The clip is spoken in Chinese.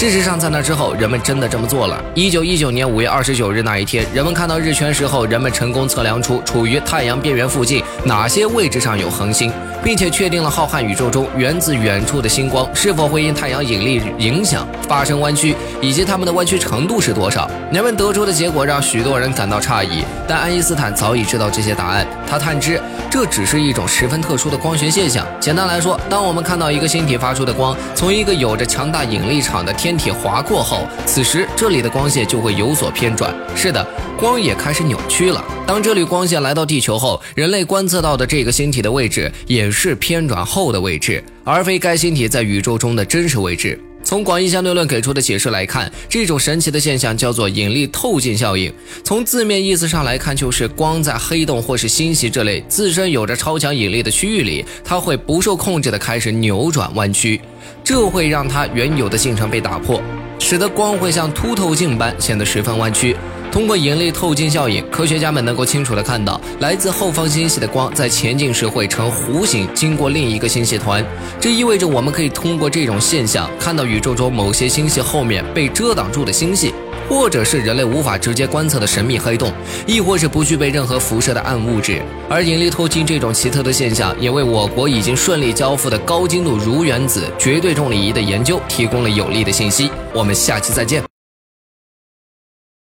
事实上，在那之后，人们真的这么做了。一九一九年五月二十九日那一天，人们看到日全食后，人们成功测量出处于太阳边缘附近哪些位置上有恒星，并且确定了浩瀚宇宙中源自远处的星光是否会因太阳引力影响发生弯曲，以及它们的弯曲程度是多少。人们得出的结果让许多人感到诧异，但爱因斯坦早已知道这些答案。他探知这只是一种十分特殊的光学现象。简单来说，当我们看到一个星体发出的光从一个有着强大引力场的天天体划过后，此时这里的光线就会有所偏转。是的，光也开始扭曲了。当这缕光线来到地球后，人类观测到的这个星体的位置也是偏转后的位置，而非该星体在宇宙中的真实位置。从广义相对论给出的解释来看，这种神奇的现象叫做引力透镜效应。从字面意思上来看，就是光在黑洞或是星系这类自身有着超强引力的区域里，它会不受控制的开始扭转弯曲，这会让它原有的进程被打破，使得光会像凸透镜般显得十分弯曲。通过引力透镜效应，科学家们能够清楚地看到，来自后方星系的光在前进时会呈弧形经过另一个星系团。这意味着我们可以通过这种现象看到宇宙中某些星系后面被遮挡住的星系，或者是人类无法直接观测的神秘黑洞，亦或是不具备任何辐射的暗物质。而引力透镜这种奇特的现象，也为我国已经顺利交付的高精度铷原子绝对重力仪的研究提供了有力的信息。我们下期再见。